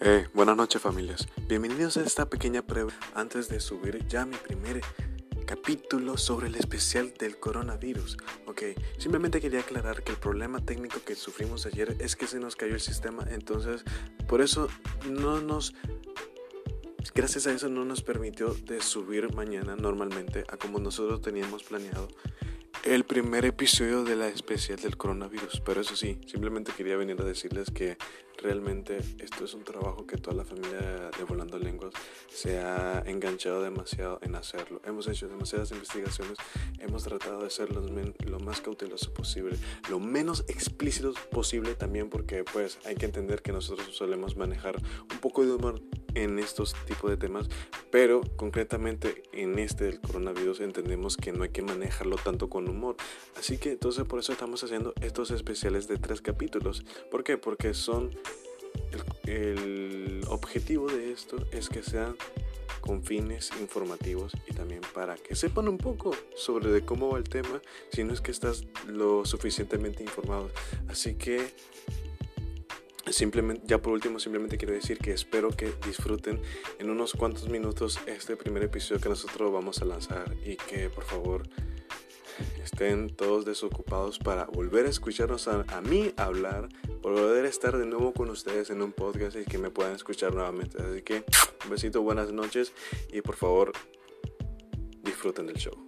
Eh, buenas noches familias. Bienvenidos a esta pequeña prueba antes de subir ya mi primer capítulo sobre el especial del coronavirus. Ok, simplemente quería aclarar que el problema técnico que sufrimos ayer es que se nos cayó el sistema, entonces por eso no nos... Gracias a eso no nos permitió de subir mañana normalmente a como nosotros teníamos planeado el primer episodio de la especial del coronavirus. Pero eso sí, simplemente quería venir a decirles que realmente esto es un trabajo que toda la familia de Volando Lenguas se ha enganchado demasiado en hacerlo. Hemos hecho demasiadas investigaciones, hemos tratado de ser lo más cauteloso posible, lo menos explícito posible también porque pues hay que entender que nosotros solemos manejar un poco de humor en estos tipos de temas, pero concretamente en este del coronavirus entendemos que no hay que manejarlo tanto con humor. Así que entonces por eso estamos haciendo estos especiales de tres capítulos. ¿Por qué? Porque son... El, objetivo de esto es que sean con fines informativos y también para que sepan un poco sobre de cómo va el tema si no es que estás lo suficientemente informado. Así que Simplemente, ya por último, simplemente quiero decir que espero que disfruten en unos cuantos minutos este primer episodio que nosotros vamos a lanzar y que por favor estén todos desocupados para volver a escucharnos a, a mí hablar, volver a estar de nuevo con ustedes en un podcast y que me puedan escuchar nuevamente. Así que un besito, buenas noches y por favor disfruten del show.